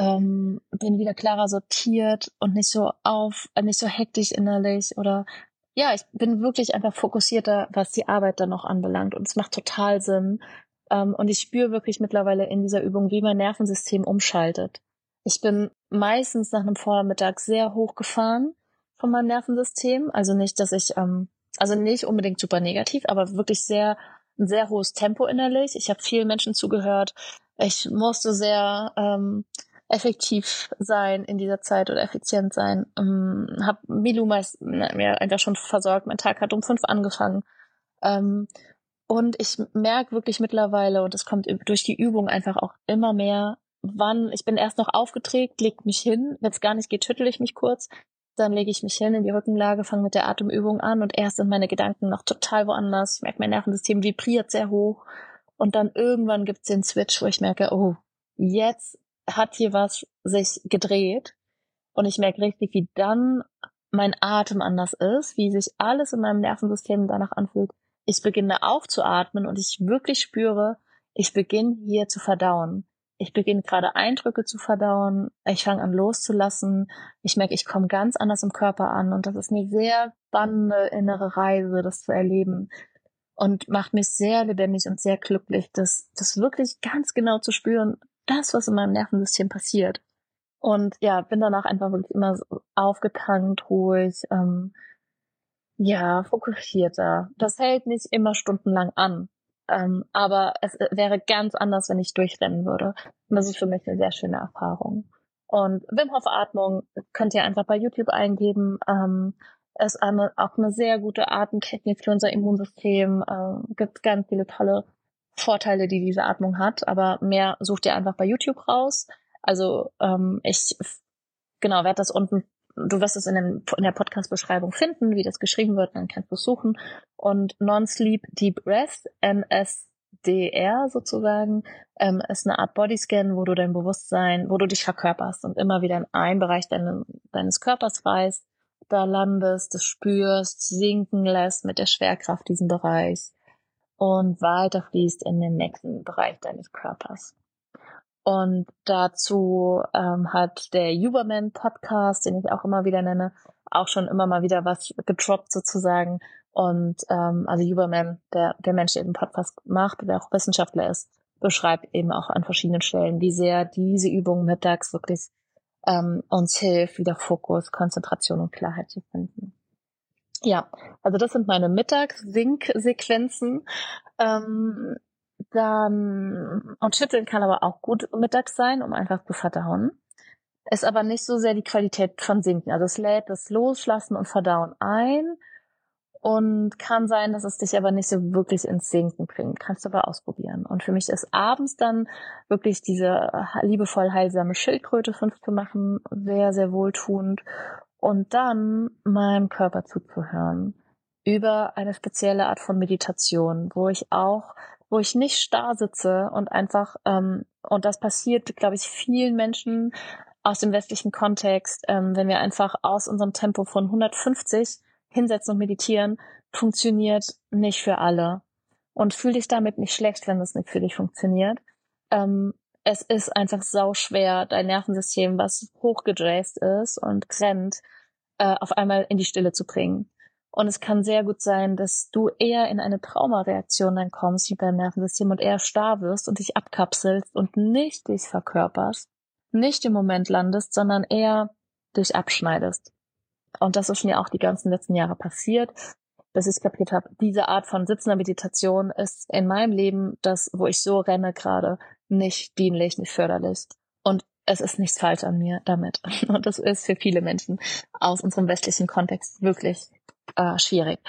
ähm, bin wieder klarer sortiert und nicht so auf, äh, nicht so hektisch innerlich oder ja, ich bin wirklich einfach fokussierter, was die Arbeit dann noch anbelangt und es macht total Sinn. Ähm, und ich spüre wirklich mittlerweile in dieser Übung, wie mein Nervensystem umschaltet. Ich bin meistens nach einem Vormittag sehr hochgefahren von meinem Nervensystem. Also nicht, dass ich, ähm, also nicht unbedingt super negativ, aber wirklich sehr, ein sehr hohes Tempo innerlich. Ich habe vielen Menschen zugehört. Ich musste sehr ähm, effektiv sein in dieser Zeit oder effizient sein. Ähm, hab Milu meist mir einfach schon versorgt. Mein Tag hat um fünf angefangen. Ähm, und ich merke wirklich mittlerweile, und es kommt durch die Übung einfach auch immer mehr, wann, ich bin erst noch aufgeträgt, leg mich hin, wenn es gar nicht geht, schüttel ich mich kurz, dann lege ich mich hin in die Rückenlage, fange mit der Atemübung an und erst sind meine Gedanken noch total woanders. Ich merke, mein Nervensystem vibriert sehr hoch. Und dann irgendwann gibt's den Switch, wo ich merke, oh, jetzt hat hier was sich gedreht. Und ich merke richtig, wie dann mein Atem anders ist, wie sich alles in meinem Nervensystem danach anfühlt. Ich beginne aufzuatmen und ich wirklich spüre, ich beginne hier zu verdauen ich beginne gerade Eindrücke zu verdauen, ich fange an loszulassen, ich merke, ich komme ganz anders im Körper an und das ist eine sehr spannende innere Reise, das zu erleben und macht mich sehr lebendig und sehr glücklich, das, das wirklich ganz genau zu spüren, das, was in meinem Nervensystem passiert. Und ja, bin danach einfach wirklich immer so aufgetankt, ruhig, ähm, ja, fokussierter. Das hält nicht immer stundenlang an. Ähm, aber es äh, wäre ganz anders, wenn ich durchrennen würde. Und das ist für mich eine sehr schöne Erfahrung. Und Wim Hof Atmung könnt ihr einfach bei YouTube eingeben. Ähm, ist eine, auch eine sehr gute Atemtechnik für unser Immunsystem. Ähm, gibt ganz viele tolle Vorteile, die diese Atmung hat. Aber mehr sucht ihr einfach bei YouTube raus. Also ähm, ich genau werde das unten du wirst es in, dem, in der Podcast-Beschreibung finden, wie das geschrieben wird, dann kannst du es suchen. Und Non-Sleep Deep Rest, NSDR sozusagen, ähm, ist eine Art Bodyscan, wo du dein Bewusstsein, wo du dich verkörperst und immer wieder in einen Bereich deine, deines Körpers reist, da landest, das spürst, sinken lässt mit der Schwerkraft diesen Bereich und weiter fließt in den nächsten Bereich deines Körpers. Und dazu ähm, hat der Uberman Podcast, den ich auch immer wieder nenne, auch schon immer mal wieder was gedroppt sozusagen. Und ähm, also Uberman, der, der Mensch, der den Podcast macht, der auch Wissenschaftler ist, beschreibt eben auch an verschiedenen Stellen, wie sehr diese Übung mittags wirklich ähm, uns hilft, wieder Fokus, Konzentration und Klarheit zu finden. Ja, also das sind meine Mittags-Sink-Sequenzen. Ähm, dann, und schütteln kann aber auch gut mittags sein, um einfach zu verdauen. Ist aber nicht so sehr die Qualität von Sinken. Also es lädt das Loslassen und Verdauen ein und kann sein, dass es dich aber nicht so wirklich ins Sinken bringt. Kannst du aber ausprobieren. Und für mich ist abends dann wirklich diese liebevoll heilsame Schildkröte fünf zu machen, sehr, sehr wohltuend. Und dann meinem Körper zuzuhören über eine spezielle Art von Meditation, wo ich auch wo ich nicht starr sitze und einfach, ähm, und das passiert, glaube ich, vielen Menschen aus dem westlichen Kontext, ähm, wenn wir einfach aus unserem Tempo von 150 hinsetzen und meditieren, funktioniert nicht für alle. Und fühl dich damit nicht schlecht, wenn das nicht für dich funktioniert. Ähm, es ist einfach sau schwer, dein Nervensystem, was hochgedrängt ist und rennt, äh, auf einmal in die Stille zu bringen. Und es kann sehr gut sein, dass du eher in eine Traumareaktion dann kommst wie beim Nervensystem und eher starr wirst und dich abkapselst und nicht dich verkörperst, nicht im Moment landest, sondern eher dich abschneidest. Und das ist mir auch die ganzen letzten Jahre passiert, bis ich kapiert habe, diese Art von sitzender Meditation ist in meinem Leben das, wo ich so renne gerade, nicht dienlich, nicht förderlich. Und es ist nichts falsch an mir damit. [laughs] Und das ist für viele Menschen aus unserem westlichen Kontext wirklich äh, schwierig.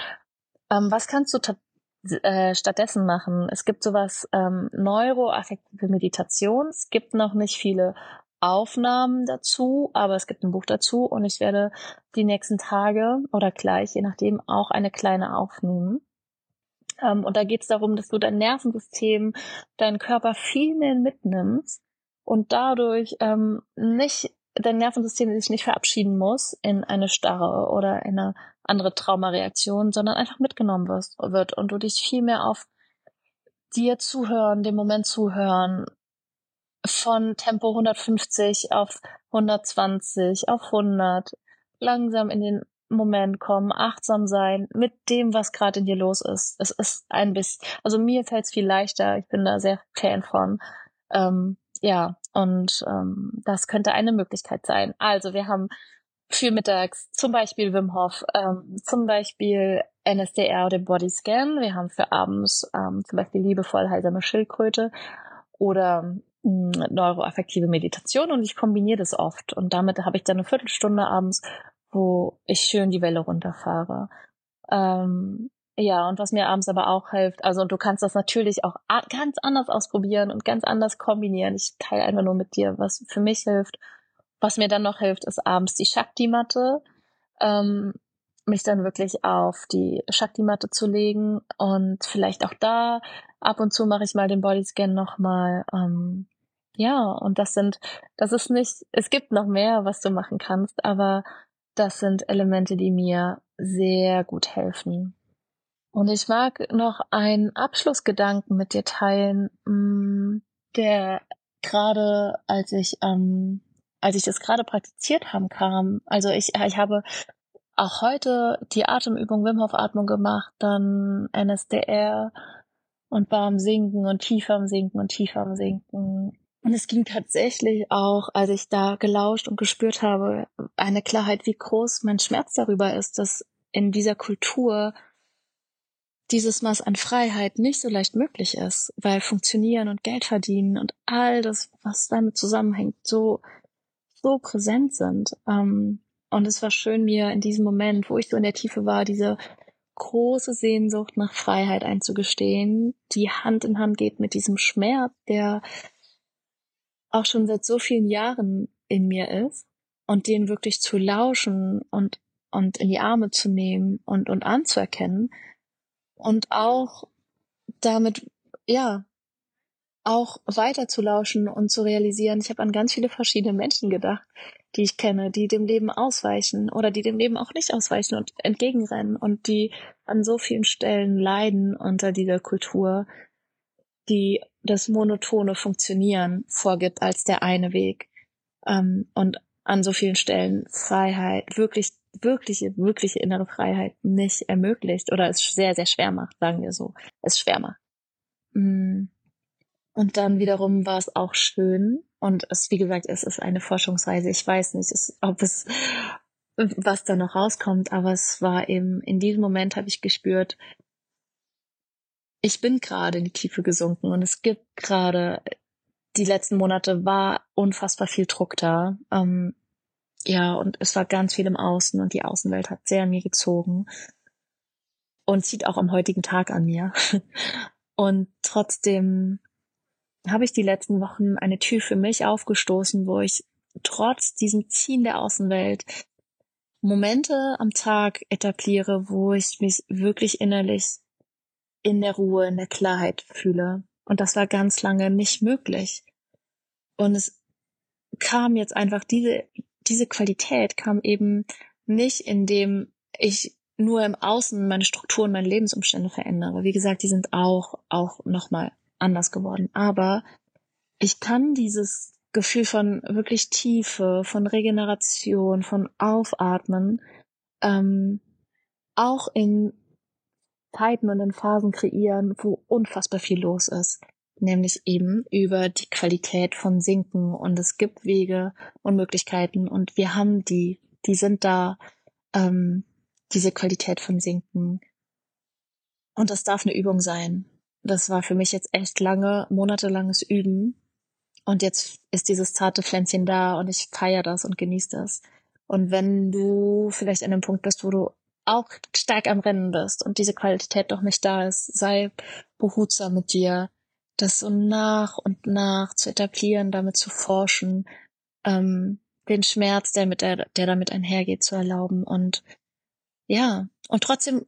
Ähm, was kannst du äh, stattdessen machen? Es gibt sowas ähm, neuroaffektive Meditation. Es gibt noch nicht viele Aufnahmen dazu, aber es gibt ein Buch dazu und ich werde die nächsten Tage oder gleich, je nachdem, auch eine kleine aufnehmen. Ähm, und da geht es darum, dass du dein Nervensystem, deinen Körper viel mehr mitnimmst und dadurch ähm, nicht dein Nervensystem sich nicht verabschieden muss in eine Starre oder in eine andere Traumareaktion, sondern einfach mitgenommen wirst, wird und du dich viel mehr auf dir zuhören, dem Moment zuhören, von Tempo 150 auf 120, auf 100, langsam in den Moment kommen, achtsam sein mit dem, was gerade in dir los ist. Es ist ein bisschen, also mir fällt es viel leichter, ich bin da sehr Fan von. Ähm, ja, und ähm, das könnte eine Möglichkeit sein. Also wir haben für mittags zum Beispiel Wim Hof, ähm, zum Beispiel NSDR oder Body Scan. Wir haben für abends ähm, zum Beispiel liebevoll heilsame Schildkröte oder neuroaffektive Meditation und ich kombiniere das oft. Und damit habe ich dann eine Viertelstunde abends, wo ich schön die Welle runterfahre. Ähm, ja, und was mir abends aber auch hilft, also du kannst das natürlich auch ganz anders ausprobieren und ganz anders kombinieren. Ich teile einfach nur mit dir, was für mich hilft. Was mir dann noch hilft, ist abends die Shakti-Matte. Ähm, mich dann wirklich auf die Shakti-Matte zu legen und vielleicht auch da ab und zu mache ich mal den Bodyscan nochmal. Ähm, ja, und das sind, das ist nicht, es gibt noch mehr, was du machen kannst, aber das sind Elemente, die mir sehr gut helfen. Und ich mag noch einen Abschlussgedanken mit dir teilen, mm, der gerade, als ich, ähm, als ich das gerade praktiziert haben kam, also ich, ich habe auch heute die Atemübung Wim Hof Atmung gemacht, dann NSDR und war am Sinken und tiefer am Sinken und tiefer am Sinken. Und es ging tatsächlich auch, als ich da gelauscht und gespürt habe, eine Klarheit, wie groß mein Schmerz darüber ist, dass in dieser Kultur dieses Maß an Freiheit nicht so leicht möglich ist, weil funktionieren und Geld verdienen und all das, was damit zusammenhängt, so, so präsent sind. Ähm, und es war schön, mir in diesem Moment, wo ich so in der Tiefe war, diese große Sehnsucht nach Freiheit einzugestehen, die Hand in Hand geht mit diesem Schmerz, der auch schon seit so vielen Jahren in mir ist und den wirklich zu lauschen und und in die Arme zu nehmen und und anzuerkennen und auch damit, ja, auch weiter zu lauschen und zu realisieren, ich habe an ganz viele verschiedene Menschen gedacht, die ich kenne, die dem Leben ausweichen oder die dem Leben auch nicht ausweichen und entgegenrennen und die an so vielen Stellen leiden unter dieser Kultur, die das monotone Funktionieren vorgibt als der eine Weg ähm, und an so vielen Stellen Freiheit, wirklich wirkliche, wirkliche innere Freiheit nicht ermöglicht oder es sehr, sehr schwer macht, sagen wir so. Es schwer macht. Mm. Und dann wiederum war es auch schön und es, wie gesagt, es ist eine Forschungsreise. Ich weiß nicht, es, ob es, was da noch rauskommt, aber es war eben, in diesem Moment habe ich gespürt, ich bin gerade in die Tiefe gesunken und es gibt gerade, die letzten Monate war unfassbar viel Druck da. Ähm, ja, und es war ganz viel im Außen und die Außenwelt hat sehr an mir gezogen und zieht auch am heutigen Tag an mir. [laughs] Und trotzdem habe ich die letzten Wochen eine Tür für mich aufgestoßen, wo ich trotz diesem Ziehen der Außenwelt Momente am Tag etabliere, wo ich mich wirklich innerlich in der Ruhe, in der Klarheit fühle. Und das war ganz lange nicht möglich. Und es kam jetzt einfach diese diese Qualität kam eben nicht, indem ich nur im Außen meine Strukturen, meine Lebensumstände verändere. Wie gesagt, die sind auch, auch nochmal anders geworden. Aber ich kann dieses Gefühl von wirklich Tiefe, von Regeneration, von Aufatmen, ähm, auch in Zeiten und in Phasen kreieren, wo unfassbar viel los ist nämlich eben über die Qualität von Sinken. Und es gibt Wege und Möglichkeiten und wir haben die, die sind da, ähm, diese Qualität von Sinken. Und das darf eine Übung sein. Das war für mich jetzt echt lange, monatelanges Üben. Und jetzt ist dieses zarte Pflänzchen da und ich feiere das und genieße das. Und wenn du vielleicht an einem Punkt bist, wo du auch stark am Rennen bist und diese Qualität doch nicht da ist, sei behutsam mit dir, das so nach und nach zu etablieren, damit zu forschen, ähm, den Schmerz, der mit der, der damit einhergeht, zu erlauben und ja, und trotzdem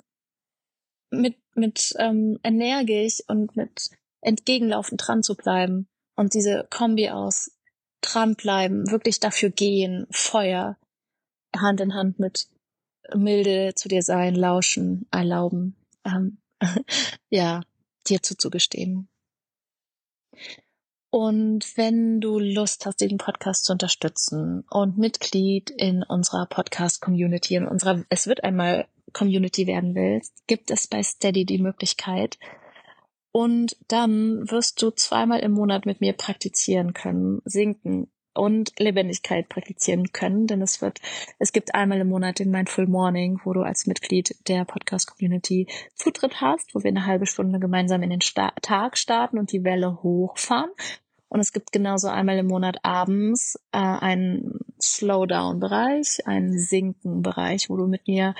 mit, mit ähm, energisch und mit entgegenlaufen dran zu bleiben und diese Kombi aus dranbleiben, wirklich dafür gehen, Feuer, Hand in Hand mit milde zu dir sein, lauschen, erlauben, ähm, [laughs] ja, dir zuzugestehen. Und wenn du Lust hast, diesen Podcast zu unterstützen und Mitglied in unserer Podcast-Community, in unserer Es wird einmal Community werden willst, gibt es bei Steady die Möglichkeit. Und dann wirst du zweimal im Monat mit mir praktizieren können, sinken und Lebendigkeit praktizieren können, denn es wird, es gibt einmal im Monat den Mindful Morning, wo du als Mitglied der Podcast Community Zutritt hast, wo wir eine halbe Stunde gemeinsam in den Sta Tag starten und die Welle hochfahren Und es gibt genauso einmal im Monat abends äh, einen Slowdown-Bereich, einen Sinken-Bereich, wo du mit mir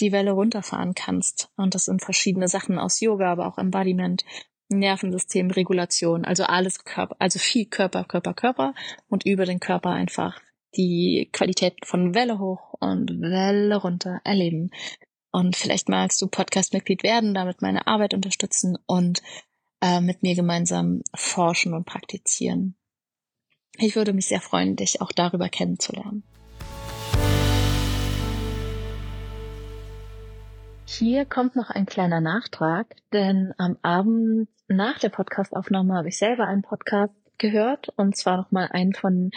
die Welle runterfahren kannst. Und das sind verschiedene Sachen aus Yoga, aber auch Embodiment, Nervensystem, Regulation, also alles Körper, also viel Körper, Körper, Körper und über den Körper einfach die Qualität von Welle hoch und Welle runter erleben. Und vielleicht magst du Podcast-Mitglied werden, damit meine Arbeit unterstützen und äh, mit mir gemeinsam forschen und praktizieren. Ich würde mich sehr freuen, dich auch darüber kennenzulernen. Hier kommt noch ein kleiner Nachtrag, denn am Abend nach der Podcastaufnahme habe ich selber einen Podcast gehört und zwar nochmal einen von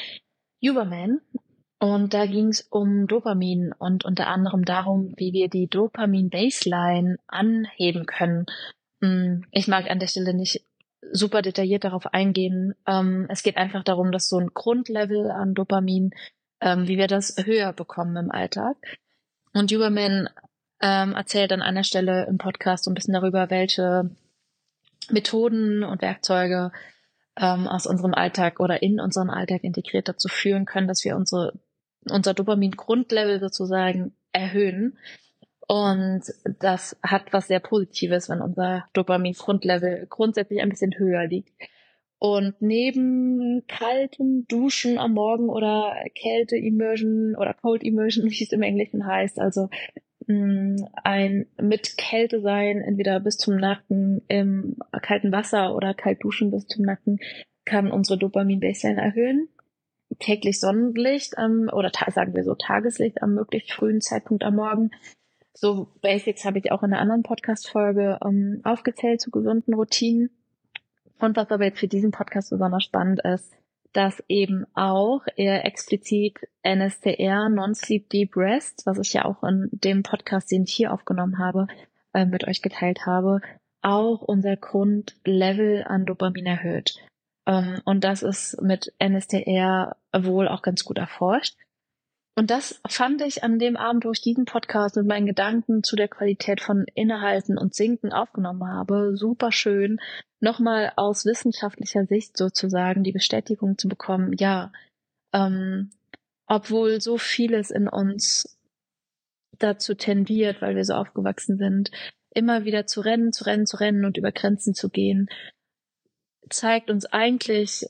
Uberman. Und da ging es um Dopamin und unter anderem darum, wie wir die Dopamin-Baseline anheben können. Hm, ich mag an der Stelle nicht super detailliert darauf eingehen. Ähm, es geht einfach darum, dass so ein Grundlevel an Dopamin, ähm, wie wir das höher bekommen im Alltag. Und Uberman ähm, erzählt an einer Stelle im Podcast so ein bisschen darüber, welche Methoden und Werkzeuge ähm, aus unserem Alltag oder in unseren Alltag integriert dazu führen können, dass wir unsere, unser Dopamin-Grundlevel sozusagen erhöhen. Und das hat was sehr Positives, wenn unser Dopamin-Grundlevel grundsätzlich ein bisschen höher liegt. Und neben kaltem Duschen am Morgen oder Kälte-Immersion oder Cold-Immersion, wie es im Englischen heißt, also ein mit Kälte sein, entweder bis zum Nacken im kalten Wasser oder kalt duschen bis zum Nacken, kann unsere Dopamin-Baseline erhöhen. Täglich Sonnenlicht ähm, oder sagen wir so Tageslicht am möglichst frühen Zeitpunkt am Morgen. So Basics habe ich auch in einer anderen Podcast-Folge ähm, aufgezählt zu gesunden Routinen. Und was aber jetzt für diesen Podcast besonders spannend ist, dass eben auch eher explizit NSDR, Non-Sleep Deep Rest, was ich ja auch in dem Podcast, den ich hier aufgenommen habe, äh, mit euch geteilt habe, auch unser Grundlevel an Dopamin erhöht. Ähm, und das ist mit NSDR wohl auch ganz gut erforscht. Und das fand ich an dem Abend, wo ich diesen Podcast mit meinen Gedanken zu der Qualität von Innehalten und Sinken aufgenommen habe, super schön, nochmal aus wissenschaftlicher Sicht sozusagen die Bestätigung zu bekommen, ja, ähm, obwohl so vieles in uns dazu tendiert, weil wir so aufgewachsen sind, immer wieder zu rennen, zu rennen, zu rennen und über Grenzen zu gehen, zeigt uns eigentlich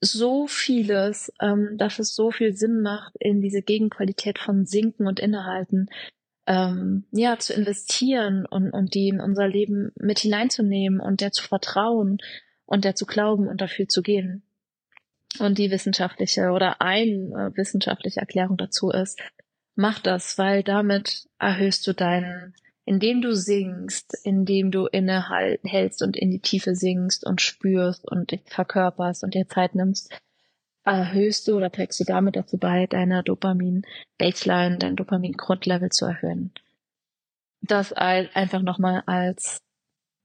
so vieles, ähm, dass es so viel Sinn macht, in diese Gegenqualität von Sinken und Innehalten ähm, ja zu investieren und, und die in unser Leben mit hineinzunehmen und der zu vertrauen und der zu glauben und dafür zu gehen. Und die wissenschaftliche oder eine äh, wissenschaftliche Erklärung dazu ist, mach das, weil damit erhöhst du deinen indem du singst, indem du innehältst und in die Tiefe singst und spürst und dich verkörperst und dir Zeit nimmst, erhöhst du oder trägst du damit dazu bei, deine Dopamin-Baseline, dein Dopamin-Grundlevel zu erhöhen. Das einfach nochmal als,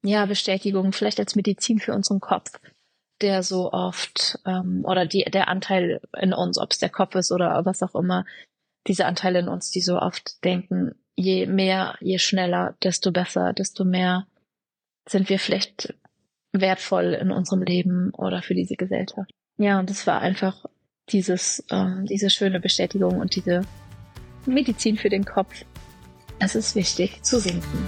ja, Bestätigung, vielleicht als Medizin für unseren Kopf, der so oft, ähm, oder die, der Anteil in uns, ob es der Kopf ist oder was auch immer, diese Anteile in uns, die so oft denken, je mehr, je schneller, desto besser, desto mehr sind wir vielleicht wertvoll in unserem Leben oder für diese Gesellschaft. Ja, und es war einfach dieses, ähm, diese schöne Bestätigung und diese Medizin für den Kopf. Es ist wichtig zu sinken.